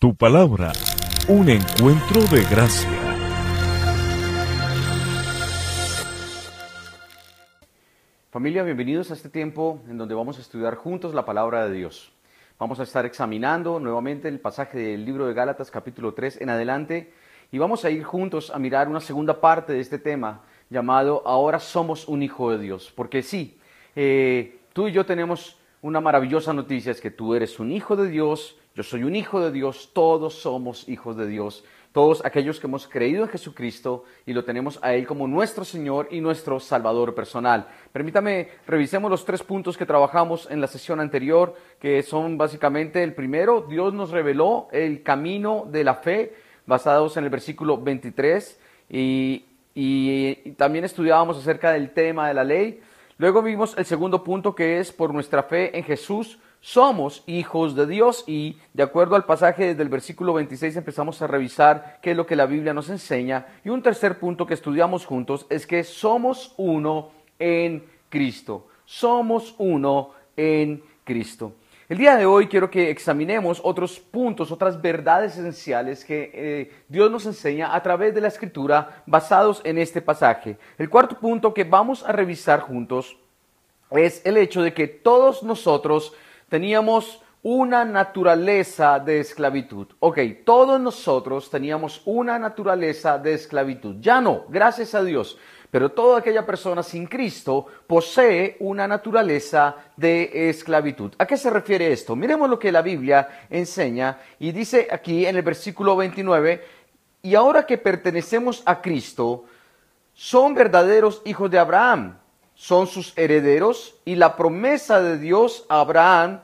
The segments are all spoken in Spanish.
Tu palabra, un encuentro de gracia. Familia, bienvenidos a este tiempo en donde vamos a estudiar juntos la palabra de Dios. Vamos a estar examinando nuevamente el pasaje del libro de Gálatas capítulo 3 en adelante y vamos a ir juntos a mirar una segunda parte de este tema llamado Ahora somos un hijo de Dios. Porque sí, eh, tú y yo tenemos una maravillosa noticia, es que tú eres un hijo de Dios, yo soy un hijo de Dios, todos somos hijos de Dios, todos aquellos que hemos creído en Jesucristo y lo tenemos a Él como nuestro Señor y nuestro Salvador personal. Permítame, revisemos los tres puntos que trabajamos en la sesión anterior, que son básicamente el primero, Dios nos reveló el camino de la fe, basados en el versículo 23, y, y también estudiábamos acerca del tema de la ley. Luego vimos el segundo punto que es por nuestra fe en Jesús, somos hijos de Dios y de acuerdo al pasaje desde el versículo 26 empezamos a revisar qué es lo que la Biblia nos enseña. Y un tercer punto que estudiamos juntos es que somos uno en Cristo. Somos uno en Cristo. El día de hoy quiero que examinemos otros puntos, otras verdades esenciales que eh, Dios nos enseña a través de la escritura basados en este pasaje. El cuarto punto que vamos a revisar juntos es el hecho de que todos nosotros teníamos una naturaleza de esclavitud. Ok, todos nosotros teníamos una naturaleza de esclavitud. Ya no, gracias a Dios. Pero toda aquella persona sin Cristo posee una naturaleza de esclavitud. ¿A qué se refiere esto? Miremos lo que la Biblia enseña y dice aquí en el versículo 29, y ahora que pertenecemos a Cristo, son verdaderos hijos de Abraham son sus herederos y la promesa de Dios a Abraham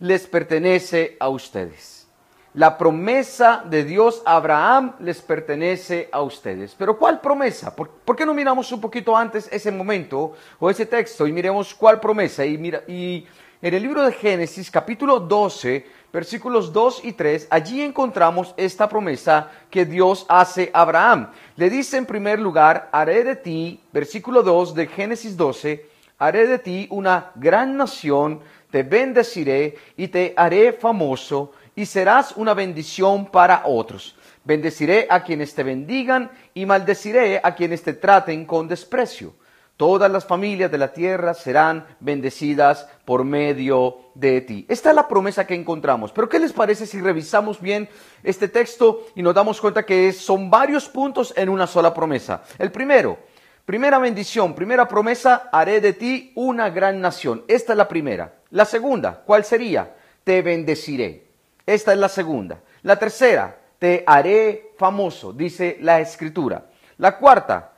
les pertenece a ustedes. La promesa de Dios a Abraham les pertenece a ustedes. Pero ¿cuál promesa? ¿Por, qué no miramos un poquito antes ese momento o ese texto y miremos cuál promesa? Y, mira, y en el libro de Génesis capítulo 12, versículos 2 y 3, allí encontramos esta promesa que Dios hace a Abraham. Le dice en primer lugar, haré de ti, versículo 2 de Génesis 12, haré de ti una gran nación, te bendeciré y te haré famoso y serás una bendición para otros. Bendeciré a quienes te bendigan y maldeciré a quienes te traten con desprecio. Todas las familias de la tierra serán bendecidas por medio de ti. Esta es la promesa que encontramos. Pero ¿qué les parece si revisamos bien este texto y nos damos cuenta que son varios puntos en una sola promesa? El primero, primera bendición, primera promesa, haré de ti una gran nación. Esta es la primera. La segunda, ¿cuál sería? Te bendeciré. Esta es la segunda. La tercera, te haré famoso, dice la escritura. La cuarta,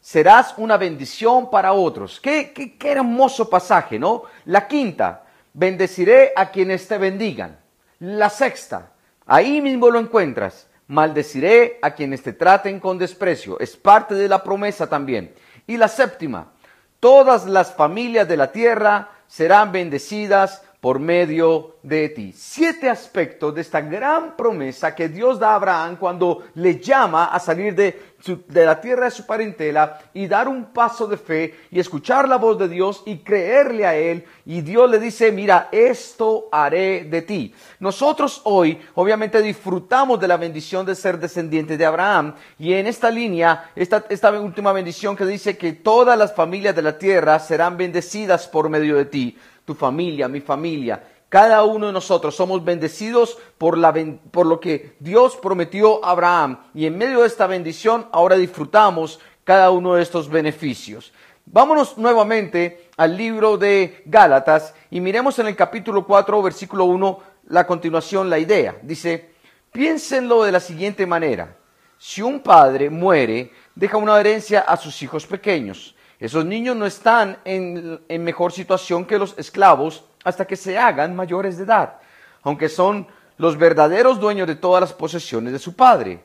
serás una bendición para otros. Qué, qué, qué, hermoso pasaje, ¿no? La quinta, bendeciré a quienes te bendigan. La sexta, ahí mismo lo encuentras, maldeciré a quienes te traten con desprecio. Es parte de la promesa también. Y la séptima, todas las familias de la tierra serán bendecidas por medio de ti. Siete aspectos de esta gran promesa que Dios da a Abraham cuando le llama a salir de, de, la tierra de su parentela y dar un paso de fe y escuchar la voz de Dios y creerle a Él. Y Dios le dice, mira, esto haré de ti. Nosotros hoy obviamente disfrutamos de la bendición de ser descendientes de Abraham. Y en esta línea, esta, esta última bendición que dice que todas las familias de la tierra serán bendecidas por medio de ti tu familia, mi familia. Cada uno de nosotros somos bendecidos por, la, por lo que Dios prometió a Abraham. Y en medio de esta bendición ahora disfrutamos cada uno de estos beneficios. Vámonos nuevamente al libro de Gálatas y miremos en el capítulo 4, versículo 1, la continuación, la idea. Dice, piénsenlo de la siguiente manera. Si un padre muere, deja una herencia a sus hijos pequeños. Esos niños no están en, mejor situación que los esclavos hasta que se hagan mayores de edad, aunque son los verdaderos dueños de todas las posesiones de su padre.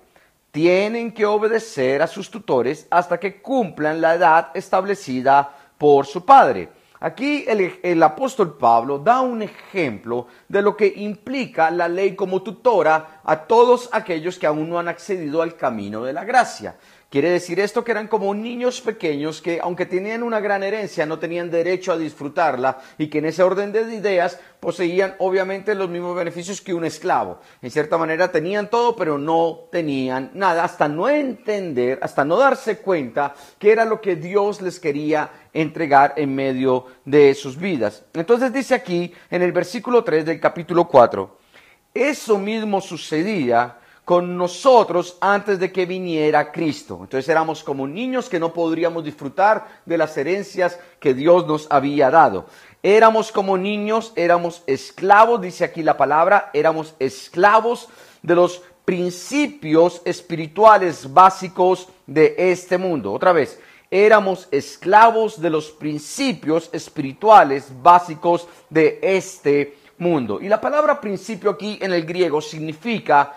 Tienen que obedecer a sus tutores hasta que cumplan la edad establecida por su padre. Aquí el, apóstol Pablo da un ejemplo de lo que implica la ley como tutora a todos aquellos que aún no han accedido al camino de la gracia. Quiere decir esto que eran como niños pequeños que aunque tenían una gran herencia no tenían derecho a disfrutarla y que en ese orden de ideas poseían obviamente los mismos beneficios que un esclavo. En cierta manera tenían todo pero no tenían nada hasta no entender, hasta no darse cuenta que era lo que Dios les quería entregar en medio de sus vidas. Entonces dice aquí en el versículo 3 del capítulo 4, eso mismo sucedía con nosotros antes de que viniera Cristo. Entonces éramos como niños que no podríamos disfrutar de las herencias que Dios nos había dado. Éramos como niños, éramos esclavos, dice aquí la palabra, éramos esclavos de los principios espirituales básicos de este mundo. Otra vez, éramos esclavos de los principios espirituales básicos de este mundo. Y la palabra principio aquí en el griego significa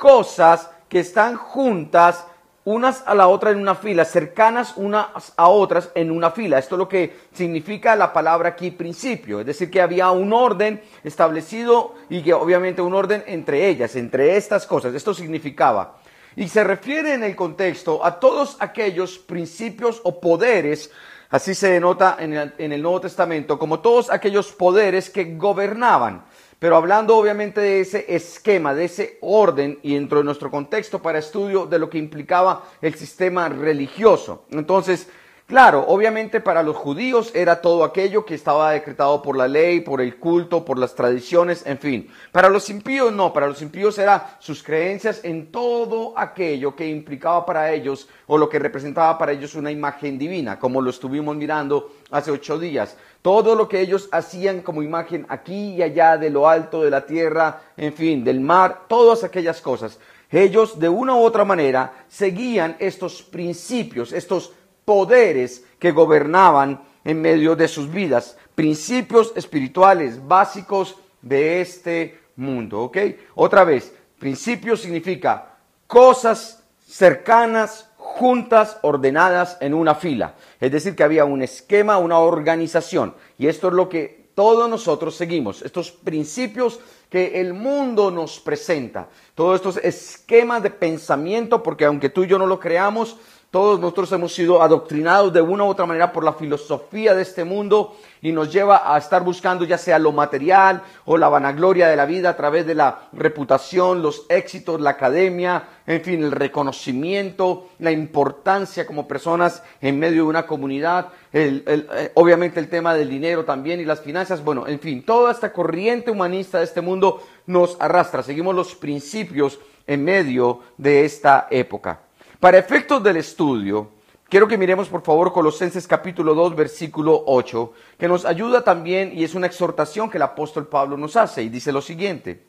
cosas que están juntas unas a la otra en una fila, cercanas unas a otras en una fila. Esto es lo que significa la palabra aquí principio, es decir, que había un orden establecido y que obviamente un orden entre ellas, entre estas cosas. Esto significaba. Y se refiere en el contexto a todos aquellos principios o poderes, así se denota en el, en el Nuevo Testamento, como todos aquellos poderes que gobernaban pero hablando obviamente de ese esquema, de ese orden y dentro de nuestro contexto para estudio de lo que implicaba el sistema religioso. Entonces, Claro, obviamente para los judíos era todo aquello que estaba decretado por la ley, por el culto, por las tradiciones, en fin. Para los impíos no, para los impíos era sus creencias en todo aquello que implicaba para ellos o lo que representaba para ellos una imagen divina, como lo estuvimos mirando hace ocho días. Todo lo que ellos hacían como imagen aquí y allá de lo alto de la tierra, en fin, del mar, todas aquellas cosas. Ellos de una u otra manera seguían estos principios, estos poderes que gobernaban en medio de sus vidas, principios espirituales básicos de este mundo, ¿ok? Otra vez, principio significa cosas cercanas, juntas, ordenadas en una fila. Es decir, que había un esquema, una organización. Y esto es lo que todos nosotros seguimos, estos principios que el mundo nos presenta, todos estos esquemas de pensamiento, porque aunque tú y yo no lo creamos, todos nosotros hemos sido adoctrinados de una u otra manera por la filosofía de este mundo y nos lleva a estar buscando ya sea lo material o la vanagloria de la vida a través de la reputación, los éxitos, la academia, en fin, el reconocimiento, la importancia como personas en medio de una comunidad, eh, obviamente el tema del dinero también y las finanzas, bueno, en fin, toda esta corriente humanista de este mundo nos arrastra, seguimos los principios en medio de esta época. Para efectos del estudio, quiero que miremos por favor Colosenses capítulo 2 versículo 8, que nos ayuda también y es una exhortación que el apóstol Pablo nos hace y dice lo siguiente,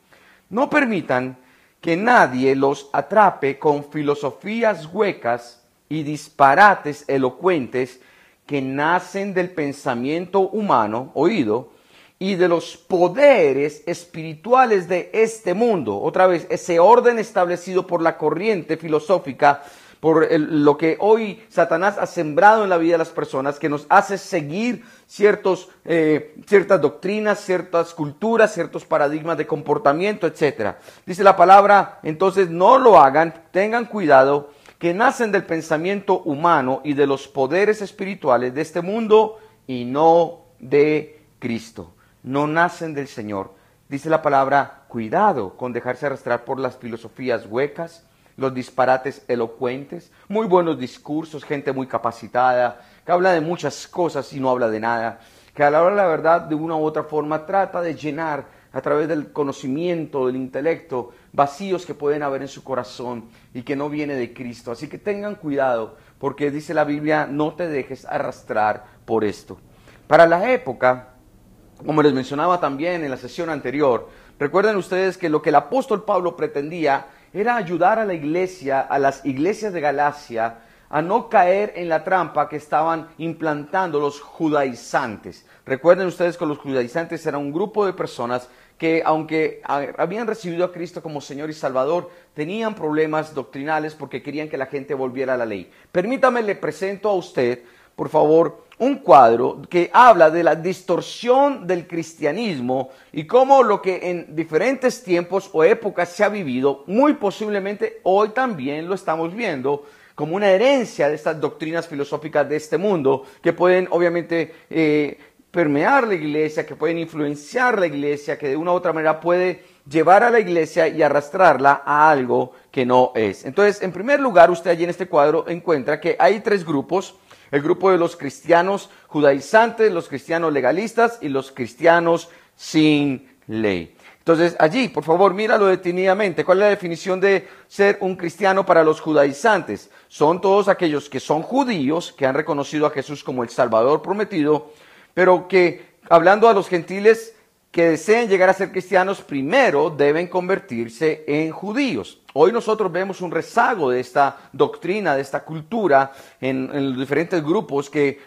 no permitan que nadie los atrape con filosofías huecas y disparates elocuentes que nacen del pensamiento humano, oído, y de los poderes espirituales de este mundo. Otra vez, ese orden establecido por la corriente filosófica por lo que hoy Satanás ha sembrado en la vida de las personas, que nos hace seguir ciertos, eh, ciertas doctrinas, ciertas culturas, ciertos paradigmas de comportamiento, etc. Dice la palabra, entonces no lo hagan, tengan cuidado, que nacen del pensamiento humano y de los poderes espirituales de este mundo y no de Cristo. No nacen del Señor. Dice la palabra, cuidado con dejarse arrastrar por las filosofías huecas, los disparates elocuentes, muy buenos discursos, gente muy capacitada, que habla de muchas cosas y no habla de nada, que a la hora de la verdad de una u otra forma trata de llenar a través del conocimiento, del intelecto, vacíos que pueden haber en su corazón y que no viene de Cristo. Así que tengan cuidado, porque dice la Biblia, no te dejes arrastrar por esto. Para la época, como les mencionaba también en la sesión anterior, recuerden ustedes que lo que el apóstol Pablo pretendía era ayudar a la iglesia, a las iglesias de Galacia, a no caer en la trampa que estaban implantando los judaizantes. Recuerden ustedes que los judaizantes eran un grupo de personas que aunque habían recibido a Cristo como Señor y Salvador, tenían problemas doctrinales porque querían que la gente volviera a la ley. Permítame, le presento a usted por favor, un cuadro que habla de la distorsión del cristianismo y cómo lo que en diferentes tiempos o épocas se ha vivido, muy posiblemente hoy también lo estamos viendo como una herencia de estas doctrinas filosóficas de este mundo que pueden obviamente eh, permear la iglesia, que pueden influenciar la iglesia, que de una u otra manera puede llevar a la iglesia y arrastrarla a algo que no es. Entonces, en primer lugar, usted allí en este cuadro encuentra que hay tres grupos, el grupo de los cristianos judaizantes, los cristianos legalistas y los cristianos sin ley. Entonces, allí, por favor, míralo detenidamente. ¿Cuál es la definición de ser un cristiano para los judaizantes? Son todos aquellos que son judíos, que han reconocido a Jesús como el Salvador prometido, pero que, hablando a los gentiles que deseen llegar a ser cristianos, primero deben convertirse en judíos. Hoy nosotros vemos un rezago de esta doctrina, de esta cultura en, los diferentes grupos que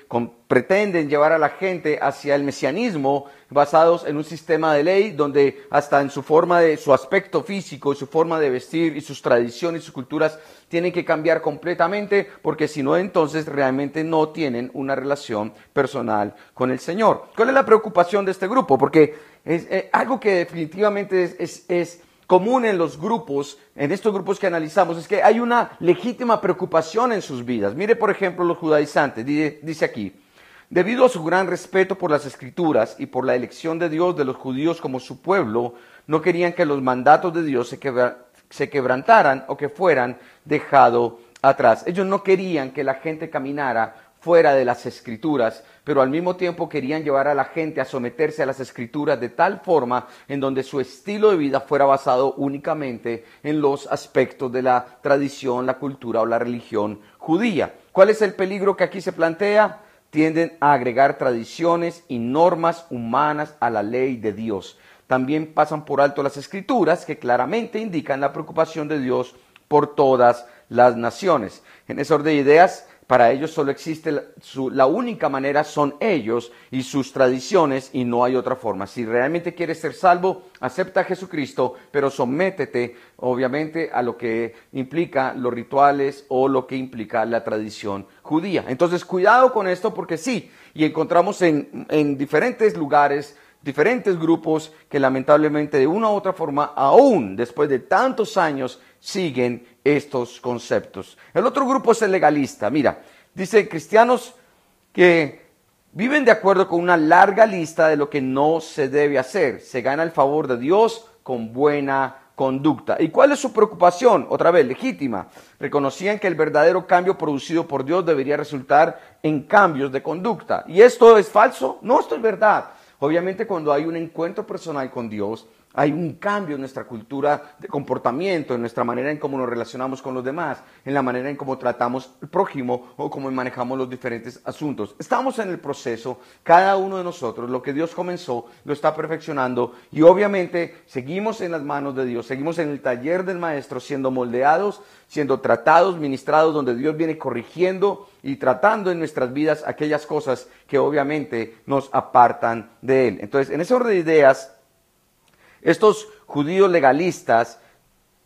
pretenden llevar a la gente hacia el mesianismo basados en un sistema de ley donde hasta en su forma de su aspecto físico su forma de vestir y sus tradiciones y sus culturas tienen que cambiar completamente porque si no entonces realmente no tienen una relación personal con el Señor. ¿Cuál es la preocupación de este grupo? Porque es eh, algo que definitivamente es común en los grupos, en estos grupos que analizamos, es que hay una legítima preocupación en sus vidas. Mire, por ejemplo, los judaizantes, dice aquí, debido a su gran respeto por las escrituras y por la elección de Dios de los judíos como su pueblo, no querían que los mandatos de Dios se, se quebrantaran o que fueran dejados atrás. Ellos no querían que la gente caminara fuera de las escrituras, pero al mismo tiempo querían llevar a la gente a someterse a las escrituras de tal forma en donde su estilo de vida fuera basado únicamente en los aspectos de la tradición, la cultura o la religión judía. ¿Cuál es el peligro que aquí se plantea? Tienden a agregar tradiciones y normas humanas a la ley de Dios. También pasan por alto las escrituras que claramente indican la preocupación de Dios por todas las naciones. En ese orden de ideas, para ellos solo existe la, única manera son ellos y sus tradiciones y no hay otra forma. Si realmente quieres ser salvo, acepta a Jesucristo, pero sométete obviamente a lo que implica los rituales o lo que implica la tradición judía. Entonces cuidado con esto porque sí, y encontramos en, en diferentes lugares diferentes grupos que lamentablemente de una u otra forma, aún después de tantos años, siguen estos conceptos. El otro grupo es el legalista. Mira, dice cristianos que viven de acuerdo con una larga lista de lo que no se debe hacer. Se gana el favor de Dios con buena conducta. ¿Y cuál es su preocupación? Otra vez, legítima. Reconocían que el verdadero cambio producido por Dios debería resultar en cambios de conducta. ¿Y esto es falso? No, esto es verdad. Obviamente cuando hay un encuentro personal con Dios, hay un cambio en nuestra cultura de comportamiento, en nuestra manera en cómo nos relacionamos con los demás, en la manera en cómo tratamos al prójimo o cómo manejamos los diferentes asuntos. Estamos en el proceso, cada uno de nosotros, lo que Dios comenzó, lo está perfeccionando y obviamente seguimos en las manos de Dios, seguimos en el taller del Maestro siendo moldeados, siendo tratados, ministrados, donde Dios viene corrigiendo y tratando en nuestras vidas aquellas cosas que obviamente nos apartan de Él. Entonces, en ese orden de ideas, estos judíos legalistas,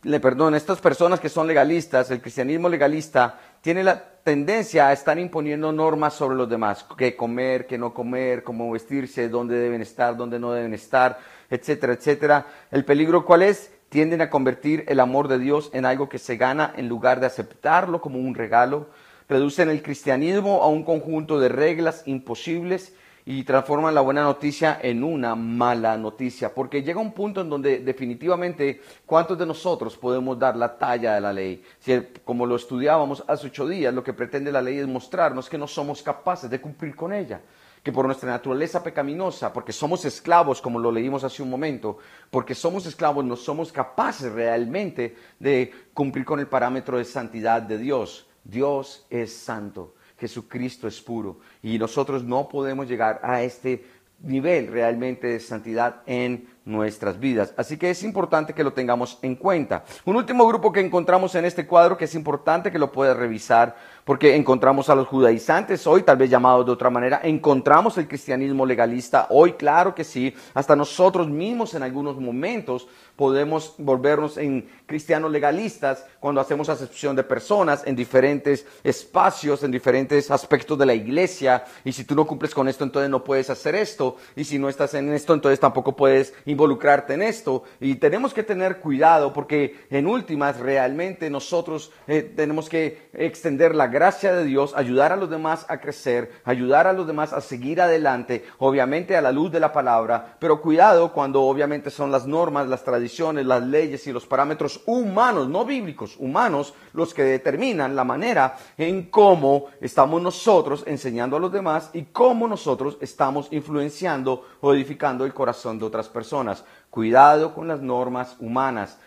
le perdón, estas personas que son legalistas, el cristianismo legalista, tiene la tendencia a estar imponiendo normas sobre los demás, qué comer, qué no comer, cómo vestirse, dónde deben estar, dónde no deben estar, etcétera, etcétera. El peligro cuál es? Tienden a convertir el amor de Dios en algo que se gana en lugar de aceptarlo como un regalo. Reducen el cristianismo a un conjunto de reglas imposibles y transforman la buena noticia en una mala noticia, porque llega un punto en donde definitivamente cuántos de nosotros podemos dar la talla de la ley. Si, como lo estudiábamos hace ocho días, lo que pretende la ley es mostrarnos que no somos capaces de cumplir con ella que por nuestra naturaleza pecaminosa, porque somos esclavos, como lo leímos hace un momento, porque somos esclavos, no somos capaces realmente de cumplir con el parámetro de santidad de Dios. Dios es santo. Jesucristo es puro. Y nosotros no podemos llegar a este nivel realmente de santidad en nuestras vidas. Así que es importante que lo tengamos en cuenta. Un último grupo que encontramos en este cuadro que es importante que lo puedas revisar porque encontramos a los judaizantes hoy, tal vez llamados de otra manera, encontramos el cristianismo legalista hoy, claro que sí, hasta nosotros mismos en algunos momentos podemos volvernos en cristianos legalistas cuando hacemos acepción de personas en diferentes espacios, en diferentes aspectos de la iglesia, y si tú no cumples con esto, entonces no puedes hacer esto, y si no estás en esto, entonces tampoco puedes involucrarte en esto, y tenemos que tener cuidado porque en últimas realmente nosotros eh, tenemos que extender la gracia de Dios, ayudar a los demás a crecer, ayudar a los demás a seguir adelante, obviamente a la luz de la palabra, pero cuidado cuando obviamente son las normas, las tradiciones, las leyes y los parámetros humanos, no bíblicos, humanos, los que determinan la manera en cómo estamos nosotros enseñando a los demás y cómo nosotros estamos influenciando o edificando el corazón de otras personas. Cuidado con las normas humanas.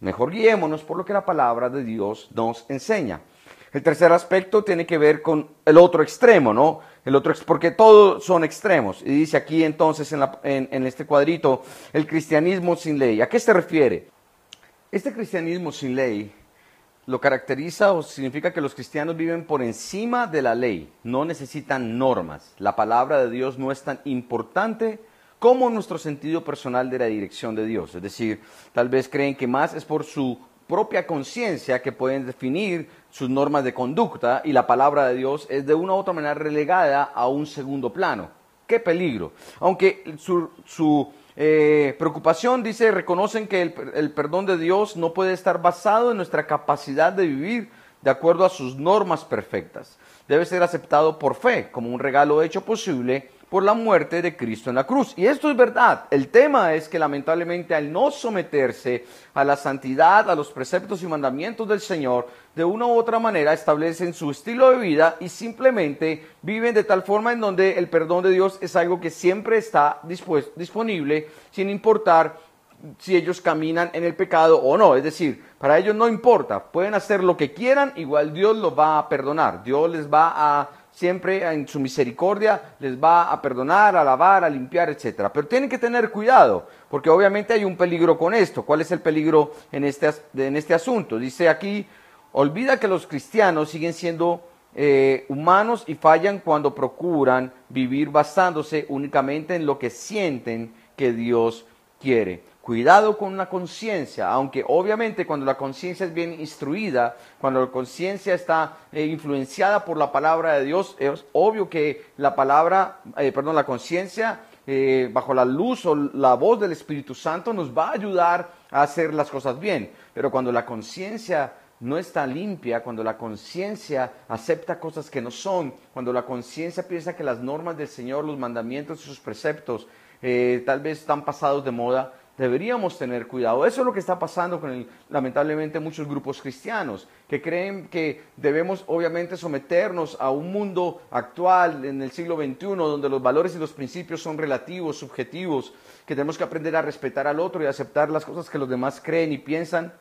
Mejor guiémonos por lo que la palabra de Dios nos enseña. El tercer aspecto tiene que ver con el otro extremo, ¿no? El otro, porque todos son extremos. Y dice aquí entonces en, en este cuadrito, el cristianismo sin ley. ¿A qué se refiere? Este cristianismo sin ley lo caracteriza o significa que los cristianos viven por encima de la ley, no necesitan normas. La palabra de Dios no es tan importante como nuestro sentido personal de la dirección de Dios. Es decir, tal vez creen que más es por su propia conciencia que pueden definir sus normas de conducta y la palabra de Dios es de una u otra manera relegada a un segundo plano. ¡Qué peligro! Aunque su, eh, preocupación dice, reconocen que el, el perdón de Dios no puede estar basado en nuestra capacidad de vivir de acuerdo a sus normas perfectas. Debe ser aceptado por fe, como un regalo hecho posible por la muerte de Cristo en la cruz. Y esto es verdad. El tema es que lamentablemente al no someterse a la santidad, a los preceptos y mandamientos del Señor, de una u otra manera establecen su estilo de vida y simplemente viven de tal forma en donde el perdón de Dios es algo que siempre está disponible sin importar si ellos caminan en el pecado o no. Es decir, para ellos no importa, pueden hacer lo que quieran, igual Dios los va a perdonar. Dios les va a siempre en su misericordia les va a perdonar, a lavar, a limpiar, etc. Pero tienen que tener cuidado, porque obviamente hay un peligro con esto. ¿Cuál es el peligro en este, en este asunto? Dice aquí, olvida que los cristianos siguen siendo eh, humanos y fallan cuando procuran vivir basándose únicamente en lo que sienten que Dios quiere. Cuidado con la conciencia, aunque obviamente cuando la conciencia es bien instruida, cuando la conciencia está eh, influenciada por la palabra de Dios, es obvio que la palabra, eh, perdón, la conciencia eh, bajo la luz o la voz del Espíritu Santo nos va a ayudar a hacer las cosas bien. Pero cuando la conciencia no está limpia, cuando la conciencia acepta cosas que no son, cuando la conciencia piensa que las normas del Señor, los mandamientos y sus preceptos tal vez están pasados de moda, deberíamos tener cuidado. Eso es lo que está pasando con lamentablemente muchos grupos cristianos, que creen que debemos obviamente someternos a un mundo actual en el siglo XXI, donde los valores y los principios son relativos, subjetivos, que tenemos que aprender a respetar al otro y aceptar las cosas que los demás creen y piensan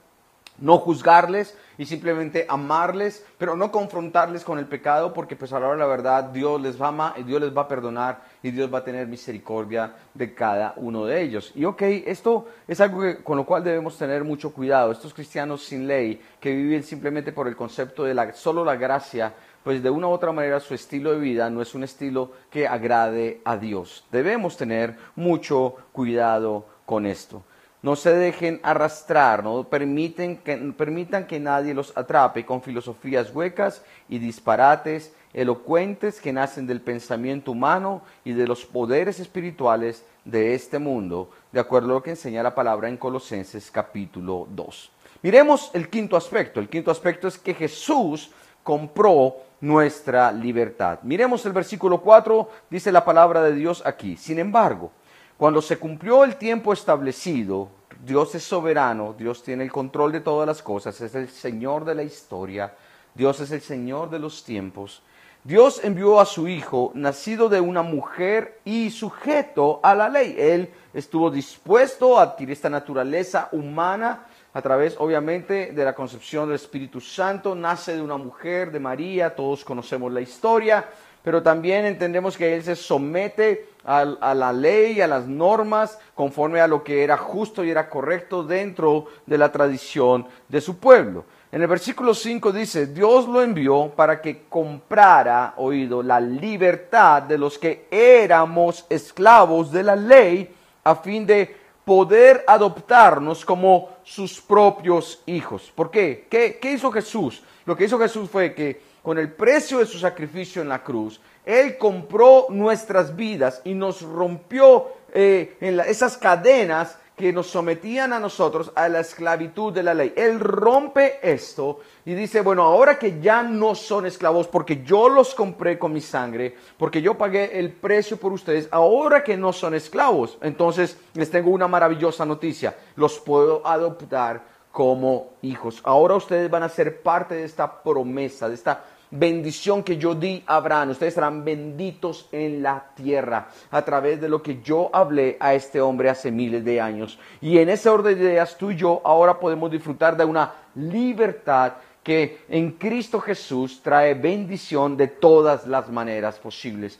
no juzgarles y simplemente amarles, pero no confrontarles con el pecado, porque pues a la hora de la verdad Dios les ama y Dios les va a perdonar y Dios va a tener misericordia de cada uno de ellos. Y ok, esto es algo con lo cual debemos tener mucho cuidado. Estos cristianos sin ley que viven simplemente por el concepto de la, solo la gracia, pues de una u otra manera su estilo de vida no es un estilo que agrade a Dios. Debemos tener mucho cuidado con esto. No se dejen arrastrar, no permiten que, permitan que nadie los atrape con filosofías huecas y disparates elocuentes que nacen del pensamiento humano y de los poderes espirituales de este mundo, de acuerdo a lo que enseña la palabra en Colosenses capítulo 2. Miremos el quinto aspecto. El quinto aspecto es que Jesús compró nuestra libertad. Miremos el versículo 4, dice la palabra de Dios aquí. Sin embargo, cuando se cumplió el tiempo establecido, Dios es soberano, Dios tiene el control de todas las cosas, es el Señor de la historia, Dios es el Señor de los tiempos. Dios envió a su Hijo, nacido de una mujer y sujeto a la ley. Él estuvo dispuesto a adquirir esta naturaleza humana a través, obviamente, de la concepción del Espíritu Santo. Nace de una mujer, de María, todos conocemos la historia pero también entendemos que Él se somete a, a, la ley, a las normas, conforme a lo que era justo y era correcto dentro de la tradición de su pueblo. En el versículo 5 dice, Dios lo envió para que comprara, oído, la libertad de los que éramos esclavos de la ley, a fin de poder adoptarnos como sus propios hijos. ¿Por qué? ¿Qué, qué hizo Jesús? Lo que hizo Jesús fue que con el precio de su sacrificio en la cruz, Él compró nuestras vidas y nos rompió eh, esas cadenas que nos sometían a nosotros a la esclavitud de la ley. Él rompe esto y dice, bueno, ahora que ya no son esclavos porque yo los compré con mi sangre, porque yo pagué el precio por ustedes, ahora que no son esclavos, entonces les tengo una maravillosa noticia, los puedo adoptar como hijos. Ahora ustedes van a ser parte de esta promesa, de esta bendición que yo di a Abraham. Ustedes serán benditos en la tierra a través de lo que yo hablé a este hombre hace miles de años. Y en ese orden de ideas, tú y yo ahora podemos disfrutar de una libertad que en Cristo Jesús trae bendición de todas las maneras posibles.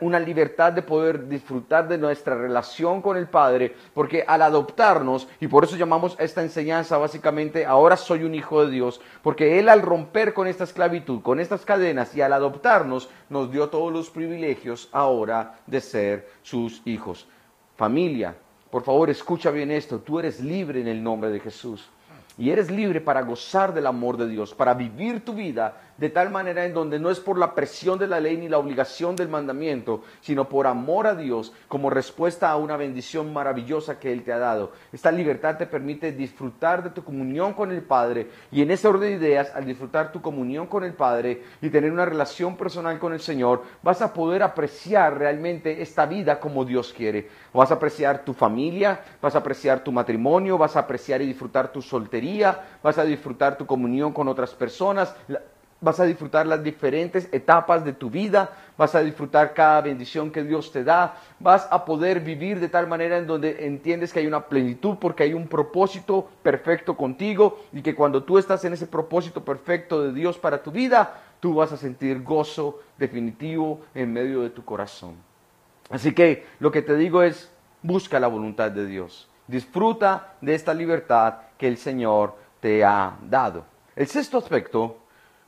Una libertad de poder disfrutar de nuestra relación con el Padre, porque al adoptarnos, y por eso llamamos esta enseñanza básicamente, ahora soy un hijo de Dios, porque Él al romper con esta esclavitud, con estas cadenas, y al adoptarnos, nos dio todos los privilegios ahora de ser sus hijos. Familia, por favor, escucha bien esto, tú eres libre en el nombre de Jesús. Y eres libre para gozar del amor de Dios, para vivir tu vida de tal manera en donde no es por la presión de la ley ni la obligación del mandamiento, sino por amor a Dios como respuesta a una bendición maravillosa que Él te ha dado. Esta libertad te permite disfrutar de tu comunión con el Padre y en ese orden de ideas, al disfrutar tu comunión con el Padre y tener una relación personal con el Señor, vas a poder apreciar realmente esta vida como Dios quiere. Vas a apreciar tu familia, vas a apreciar tu matrimonio, vas a apreciar y disfrutar tu soltería, vas a disfrutar tu comunión con otras personas vas a disfrutar las diferentes etapas de tu vida, vas a disfrutar cada bendición que Dios te da, vas a poder vivir de tal manera en donde entiendes que hay una plenitud porque hay un propósito perfecto contigo y que cuando tú estás en ese propósito perfecto de Dios para tu vida, tú vas a sentir gozo definitivo en medio de tu corazón. Así que lo que te digo es, busca la voluntad de Dios, disfruta de esta libertad que el Señor te ha dado. El sexto aspecto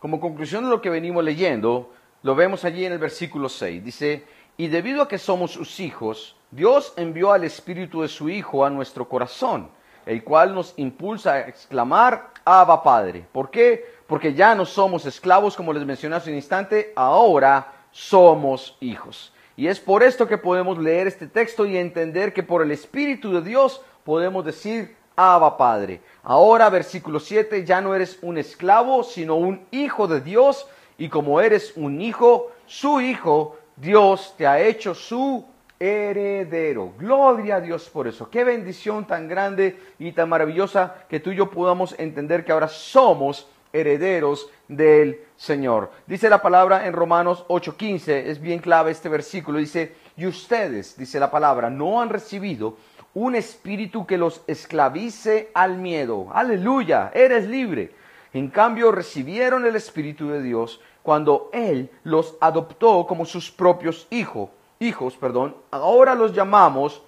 como conclusión de lo que venimos leyendo, lo vemos allí en el versículo 6. Dice, y debido a que somos sus hijos, Dios envió al Espíritu de su Hijo a nuestro corazón, el cual nos impulsa a exclamar, Abba Padre. ¿Por qué? Porque ya no somos esclavos, como les mencioné hace un instante, ahora somos hijos. Y es por esto que podemos leer este texto y entender que por el Espíritu de Dios podemos decir, Abba Padre. Ahora, versículo 7, ya no eres un esclavo, sino un hijo de Dios, y como eres un hijo, su hijo, Dios te ha hecho su heredero. Gloria a Dios por eso. Qué bendición tan grande y tan maravillosa que tú y yo podamos entender que ahora somos herederos del Señor. Dice la palabra en Romanos 8:15, es bien clave este versículo, dice, y ustedes, dice la palabra, no han recibido un espíritu que los esclavice al miedo. Aleluya, eres libre. En cambio, recibieron el Espíritu de Dios cuando Él los adoptó como sus propios hijos. Hijos, perdón. Ahora los llamamos,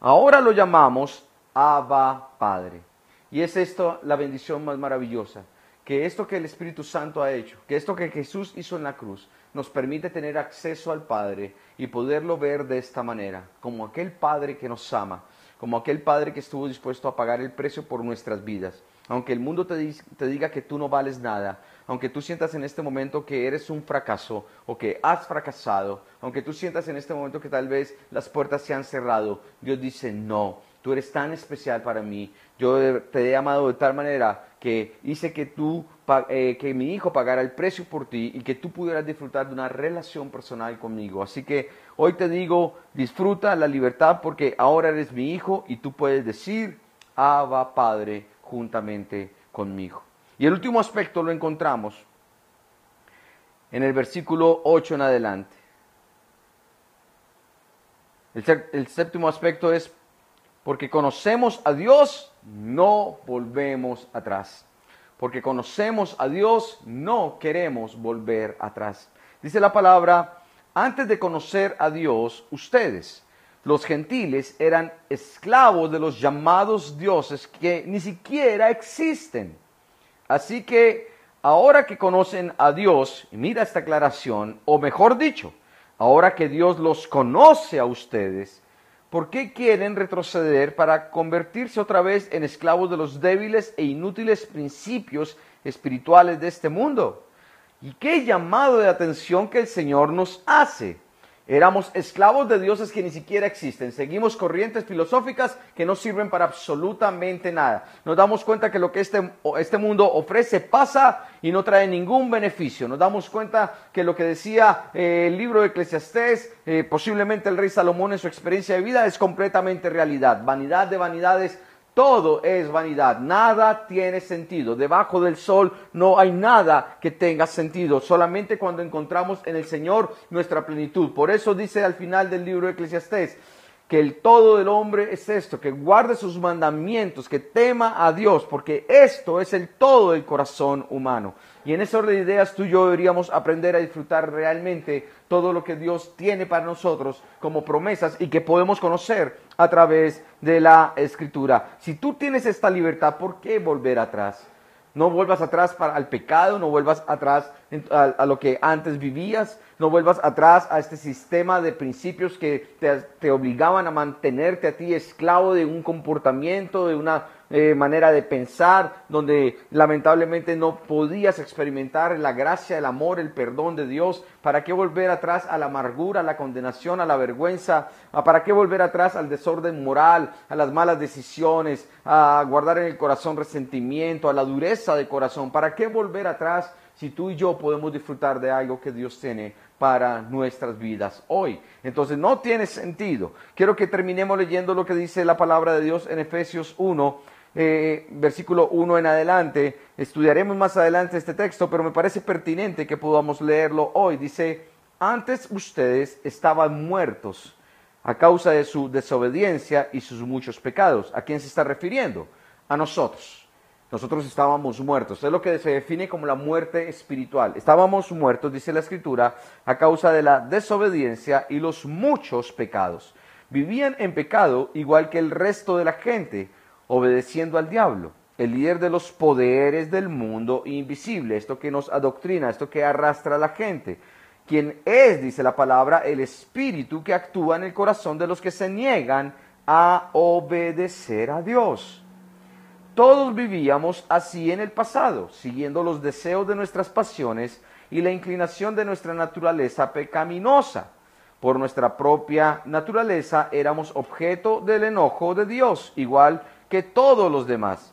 ahora lo llamamos Abba Padre. Y es esto la bendición más maravillosa, que esto que el Espíritu Santo ha hecho, que esto que Jesús hizo en la cruz, nos permite tener acceso al Padre y poderlo ver de esta manera, como aquel Padre que nos ama, como aquel Padre que estuvo dispuesto a pagar el precio por nuestras vidas. Aunque el mundo te, diga que tú no vales nada, aunque tú sientas en este momento que eres un fracaso o que has fracasado, aunque tú sientas en este momento que tal vez las puertas se han cerrado, Dios dice, no, tú eres tan especial para mí, yo te he amado de tal manera que hice que tú, eh, que mi hijo pagara el precio por ti y que tú pudieras disfrutar de una relación personal conmigo. Así que hoy te digo, disfruta la libertad porque ahora eres mi hijo y tú puedes decir, Abba Padre, juntamente conmigo. Y el último aspecto lo encontramos en el versículo 8 en adelante. el séptimo aspecto es porque conocemos a Dios, no volvemos atrás. Porque conocemos a Dios, no queremos volver atrás. Dice la palabra, antes de conocer a Dios, ustedes, los gentiles, eran esclavos de los llamados dioses que ni siquiera existen. Así que ahora que conocen a Dios, mira esta aclaración, o mejor dicho, ahora que Dios los conoce a ustedes, ¿por qué quieren retroceder para convertirse otra vez en esclavos de los débiles e inútiles principios espirituales de este mundo? Y qué llamado de atención que el Señor nos hace. Éramos esclavos de dioses que ni siquiera existen. Seguimos corrientes filosóficas que no sirven para absolutamente nada. Nos damos cuenta que lo que este, este mundo ofrece pasa y no trae ningún beneficio. Nos damos cuenta que lo que decía eh, el libro de Eclesiastés, eh, posiblemente el rey Salomón en su experiencia de vida, es completamente realidad. Vanidad de vanidades, todo es vanidad, nada tiene sentido. Debajo del sol no hay nada que tenga sentido, solamente cuando encontramos en el Señor nuestra plenitud. Por eso dice al final del libro de Eclesiastés que el todo del hombre es esto, que guarde sus mandamientos, que tema a Dios, porque esto es el todo del corazón humano. Y en ese orden de ideas tú y yo deberíamos aprender a disfrutar realmente todo lo que Dios tiene para nosotros como promesas y que podemos conocer a través de la escritura. Si tú tienes esta libertad, ¿por qué volver atrás? No vuelvas atrás para, al pecado, no vuelvas atrás a, lo que antes vivías, no vuelvas atrás a este sistema de principios que te obligaban a mantenerte a ti esclavo de un comportamiento, de una eh, manera de pensar, donde lamentablemente no podías experimentar la gracia, el amor, el perdón de Dios. ¿Para qué volver atrás a la amargura, a la condenación, a la vergüenza? ¿Para qué volver atrás al desorden moral, a las malas decisiones, a guardar en el corazón resentimiento, a la dureza de corazón? ¿Para qué volver atrás si tú y yo podemos disfrutar de algo que Dios tiene para nuestras vidas hoy. Entonces no tiene sentido. Quiero que terminemos leyendo lo que dice la palabra de Dios en Efesios 1, eh, versículo 1 en adelante. Estudiaremos más adelante este texto, pero me parece pertinente que podamos leerlo hoy. Dice, antes ustedes estaban muertos a causa de su desobediencia y sus muchos pecados. ¿A quién se está refiriendo? A nosotros. Nosotros estábamos muertos. Es lo que se define como la muerte espiritual. Estábamos muertos, dice la Escritura, a causa de la desobediencia y los muchos pecados. Vivían en pecado igual que el resto de la gente obedeciendo al diablo, el líder de los poderes del mundo invisible, esto que nos adoctrina, esto que arrastra a la gente, quien es, dice la palabra, el espíritu que actúa en el corazón de los que se niegan a obedecer a Dios. Todos vivíamos así en el pasado, siguiendo los deseos de nuestras pasiones y la inclinación de nuestra naturaleza pecaminosa. Por nuestra propia naturaleza éramos objeto del enojo de Dios, igual que todos los demás.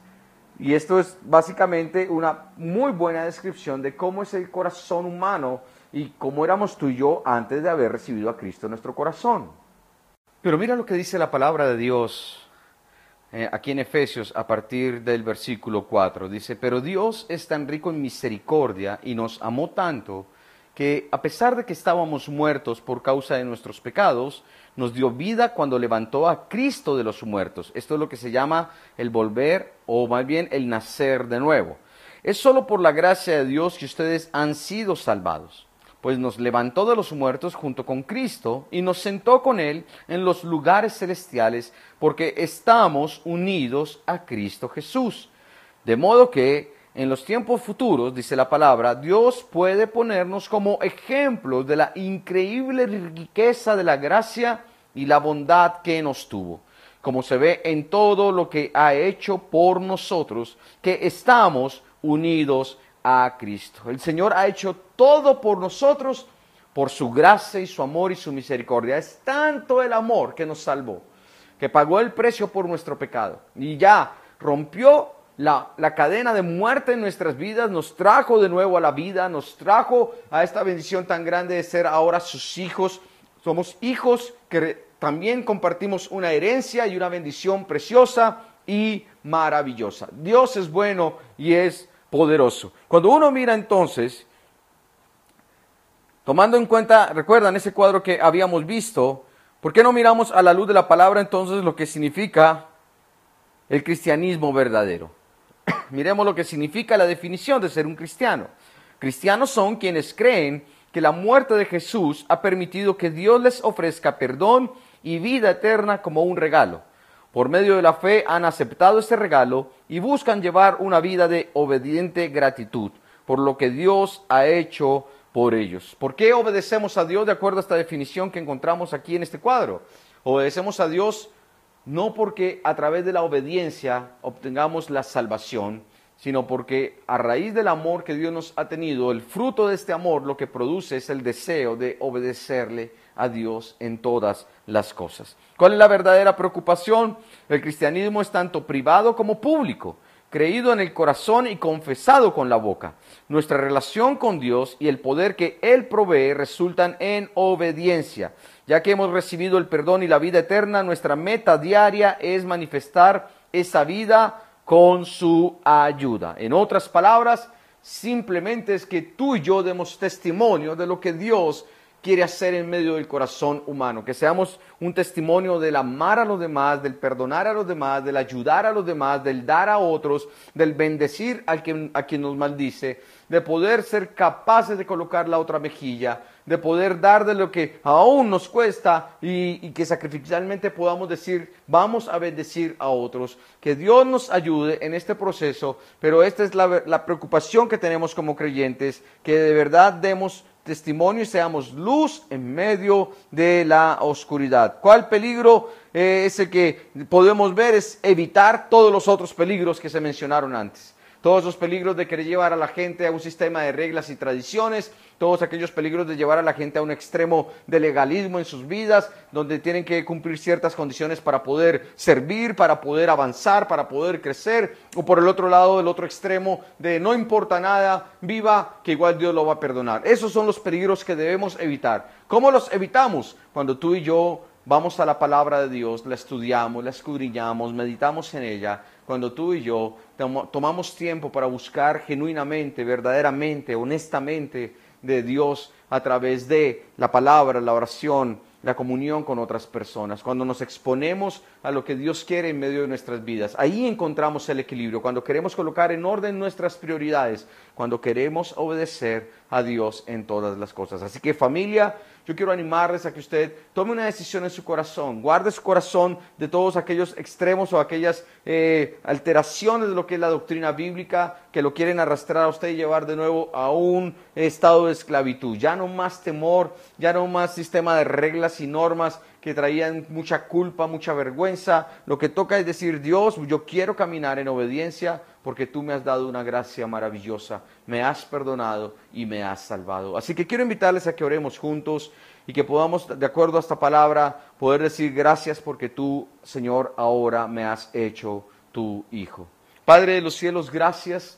Y esto es básicamente una muy buena descripción de cómo es el corazón humano y cómo éramos tú y yo antes de haber recibido a Cristo en nuestro corazón. Pero mira lo que dice la palabra de Dios eh, aquí en Efesios a partir del versículo 4. Dice, pero Dios es tan rico en misericordia y nos amó tanto que a pesar de que estábamos muertos por causa de nuestros pecados, nos dio vida cuando levantó a Cristo de los muertos. Esto es lo que se llama el volver o más bien el nacer de nuevo. Es solo por la gracia de Dios que ustedes han sido salvados, pues nos levantó de los muertos junto con Cristo y nos sentó con Él en los lugares celestiales porque estamos unidos a Cristo Jesús. De modo que en los tiempos futuros, dice la palabra, Dios puede ponernos como ejemplos de la increíble riqueza de la gracia y la bondad que nos tuvo, como se ve en todo lo que ha hecho por nosotros, que estamos unidos a Cristo. El Señor ha hecho todo por nosotros por su gracia y su amor y su misericordia. Es tanto el amor que nos salvó, que pagó el precio por nuestro pecado y ya rompió la, cadena de muerte en nuestras vidas, nos trajo de nuevo a la vida, nos trajo a esta bendición tan grande de ser ahora sus hijos. Somos hijos que también compartimos una herencia y una bendición preciosa y maravillosa. Dios es bueno y es poderoso. Cuando uno mira entonces, tomando en cuenta, recuerdan ese cuadro que habíamos visto, ¿por qué no miramos a la luz de la palabra entonces lo que significa el cristianismo verdadero? Miremos lo que significa la definición de ser un cristiano. Cristianos son quienes creen que la muerte de Jesús ha permitido que Dios les ofrezca perdón y vida eterna como un regalo. Por medio de la fe han aceptado este regalo y buscan llevar una vida de obediente gratitud por lo que Dios ha hecho por ellos. ¿Por qué obedecemos a Dios de acuerdo a esta definición que encontramos aquí en este cuadro? Obedecemos a Dios no porque a través de la obediencia obtengamos la salvación, sino porque a raíz del amor que Dios nos ha tenido, el fruto de este amor lo que produce es el deseo de obedecerle a Dios en todas las cosas. ¿Cuál es la verdadera preocupación? El cristianismo es tanto privado como público creído en el corazón y confesado con la boca. Nuestra relación con Dios y el poder que Él provee resultan en obediencia. Ya que hemos recibido el perdón y la vida eterna, nuestra meta diaria es manifestar esa vida con su ayuda. En otras palabras, simplemente es que tú y yo demos testimonio de lo que Dios quiere hacer en medio del corazón humano, que seamos un testimonio del amar a los demás, del perdonar a los demás, del ayudar a los demás, del dar a otros, del bendecir a quien, a quien nos maldice, de poder ser capaces de colocar la otra mejilla, de poder dar de lo que aún nos cuesta y, que sacrificialmente podamos decir, vamos a bendecir a otros. Que Dios nos ayude en este proceso, pero esta es la preocupación que tenemos como creyentes, que de verdad demos testimonio y seamos luz en medio de la oscuridad. ¿Cuál peligro eh, es el que podemos ver? Es evitar todos los otros peligros que se mencionaron antes todos los peligros de querer llevar a la gente a un sistema de reglas y tradiciones, todos aquellos peligros de llevar a la gente a un extremo de legalismo en sus vidas, donde tienen que cumplir ciertas condiciones para poder servir, para poder avanzar, para poder crecer, o por el otro lado, del otro extremo de no importa nada, viva, que igual Dios lo va a perdonar. Esos son los peligros que debemos evitar. ¿Cómo los evitamos? Cuando tú y yo vamos a la palabra de Dios, la estudiamos, la escudriñamos, meditamos en ella, cuando tú y yo tomamos tiempo para buscar genuinamente, verdaderamente, honestamente de Dios a través de la palabra, la oración, la comunión con otras personas, cuando nos exponemos a lo que Dios quiere en medio de nuestras vidas. Ahí encontramos el equilibrio, cuando queremos colocar en orden nuestras prioridades, cuando queremos obedecer a Dios en todas las cosas. Así que familia, yo quiero animarles a que usted tome una decisión en su corazón, guarde su corazón de todos aquellos extremos o aquellas eh, alteraciones de lo que es la doctrina bíblica que lo quieren arrastrar a usted y llevar de nuevo a un estado de esclavitud. Ya no más temor, ya no más sistema de reglas y normas que traían mucha culpa, mucha vergüenza. Lo que toca es decir, Dios, yo quiero caminar en obediencia porque tú me has dado una gracia maravillosa, me has perdonado y me has salvado. Así que quiero invitarles a que oremos juntos y que podamos, de acuerdo a esta palabra, poder decir gracias porque tú, Señor, ahora me has hecho tu Hijo. Padre de los cielos, gracias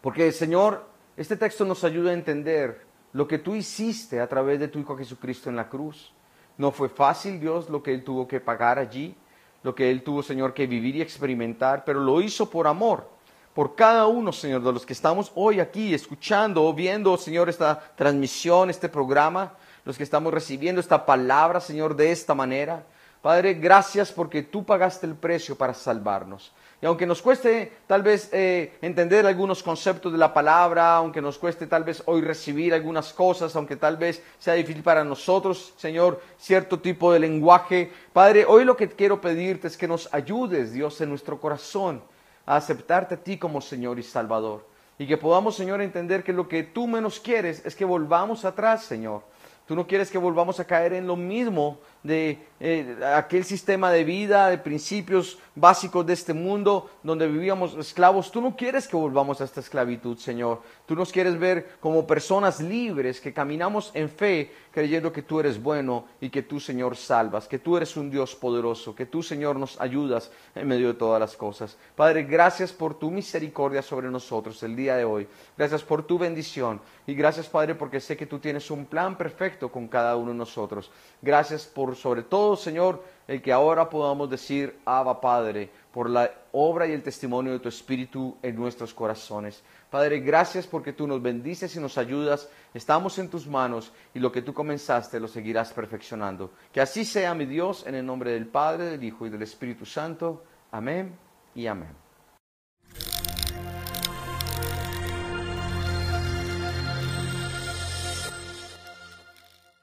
porque, Señor, este texto nos ayuda a entender lo que tú hiciste a través de tu Hijo Jesucristo en la cruz. No fue fácil, Dios, lo que Él tuvo que pagar allí, lo que Él tuvo, Señor, que vivir y experimentar, pero lo hizo por amor, por cada uno, Señor, de los que estamos hoy aquí escuchando, viendo, Señor, esta transmisión, este programa, los que estamos recibiendo esta palabra, Señor, de esta manera. Padre, gracias porque tú pagaste el precio para salvarnos. Y aunque nos cueste tal vez eh, entender algunos conceptos de la palabra, aunque nos cueste tal vez hoy recibir algunas cosas, aunque tal vez sea difícil para nosotros, Señor, cierto tipo de lenguaje, Padre, hoy lo que quiero pedirte es que nos ayudes, Dios, en nuestro corazón a aceptarte a ti como Señor y Salvador. Y que podamos, Señor, entender que lo que tú menos quieres es que volvamos atrás, Señor. Tú no quieres que volvamos a caer en lo mismo de eh, aquel sistema de vida, de principios básicos de este mundo donde vivíamos esclavos. Tú no quieres que volvamos a esta esclavitud, Señor. Tú nos quieres ver como personas libres que caminamos en fe, creyendo que tú eres bueno y que tú, Señor, salvas, que tú eres un Dios poderoso, que tú, Señor, nos ayudas en medio de todas las cosas. Padre, gracias por tu misericordia sobre nosotros el día de hoy. Gracias por tu bendición. Y gracias, Padre, porque sé que tú tienes un plan perfecto con cada uno de nosotros. Gracias sobre todo, Señor, el que ahora podamos decir, Abba Padre, por la obra y el testimonio de tu Espíritu en nuestros corazones. Padre, gracias porque tú nos bendices y nos ayudas. Estamos en tus manos y lo que tú comenzaste lo seguirás perfeccionando. Que así sea, mi Dios, en el nombre del Padre, del Hijo y del Espíritu Santo. Amén y amén.